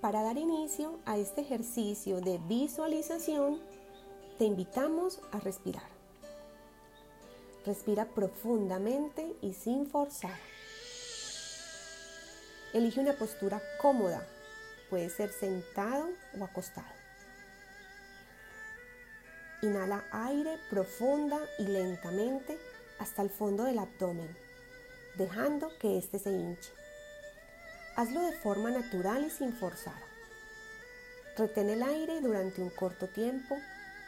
Para dar inicio a este ejercicio de visualización, te invitamos a respirar. Respira profundamente y sin forzar. Elige una postura cómoda, puede ser sentado o acostado. Inhala aire profunda y lentamente hasta el fondo del abdomen, dejando que éste se hinche. Hazlo de forma natural y sin forzar. Retén el aire durante un corto tiempo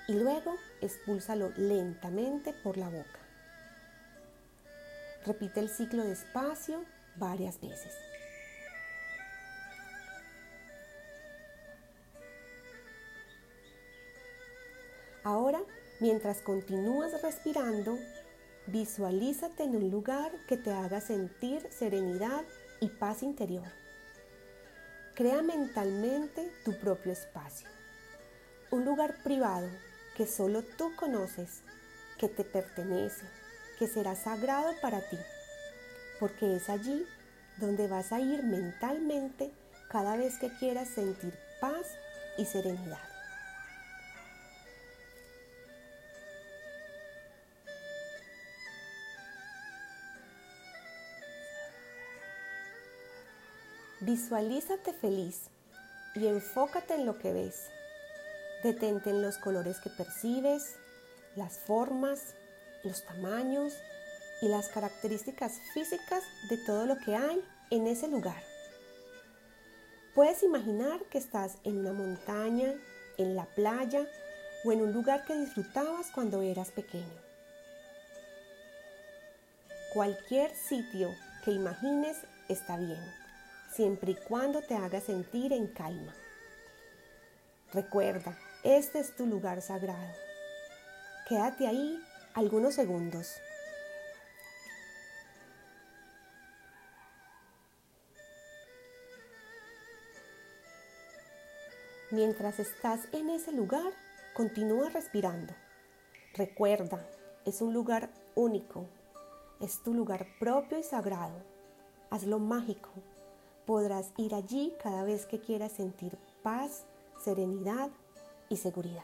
y luego expúlsalo lentamente por la boca. Repite el ciclo despacio varias veces. Ahora, mientras continúas respirando, visualízate en un lugar que te haga sentir serenidad y paz interior. Crea mentalmente tu propio espacio, un lugar privado que solo tú conoces, que te pertenece, que será sagrado para ti, porque es allí donde vas a ir mentalmente cada vez que quieras sentir paz y serenidad. Visualízate feliz y enfócate en lo que ves. Detente en los colores que percibes, las formas, los tamaños y las características físicas de todo lo que hay en ese lugar. Puedes imaginar que estás en una montaña, en la playa o en un lugar que disfrutabas cuando eras pequeño. Cualquier sitio que imagines está bien siempre y cuando te haga sentir en calma. Recuerda, este es tu lugar sagrado. Quédate ahí algunos segundos. Mientras estás en ese lugar, continúa respirando. Recuerda, es un lugar único, es tu lugar propio y sagrado. Hazlo mágico Podrás ir allí cada vez que quieras sentir paz, serenidad y seguridad.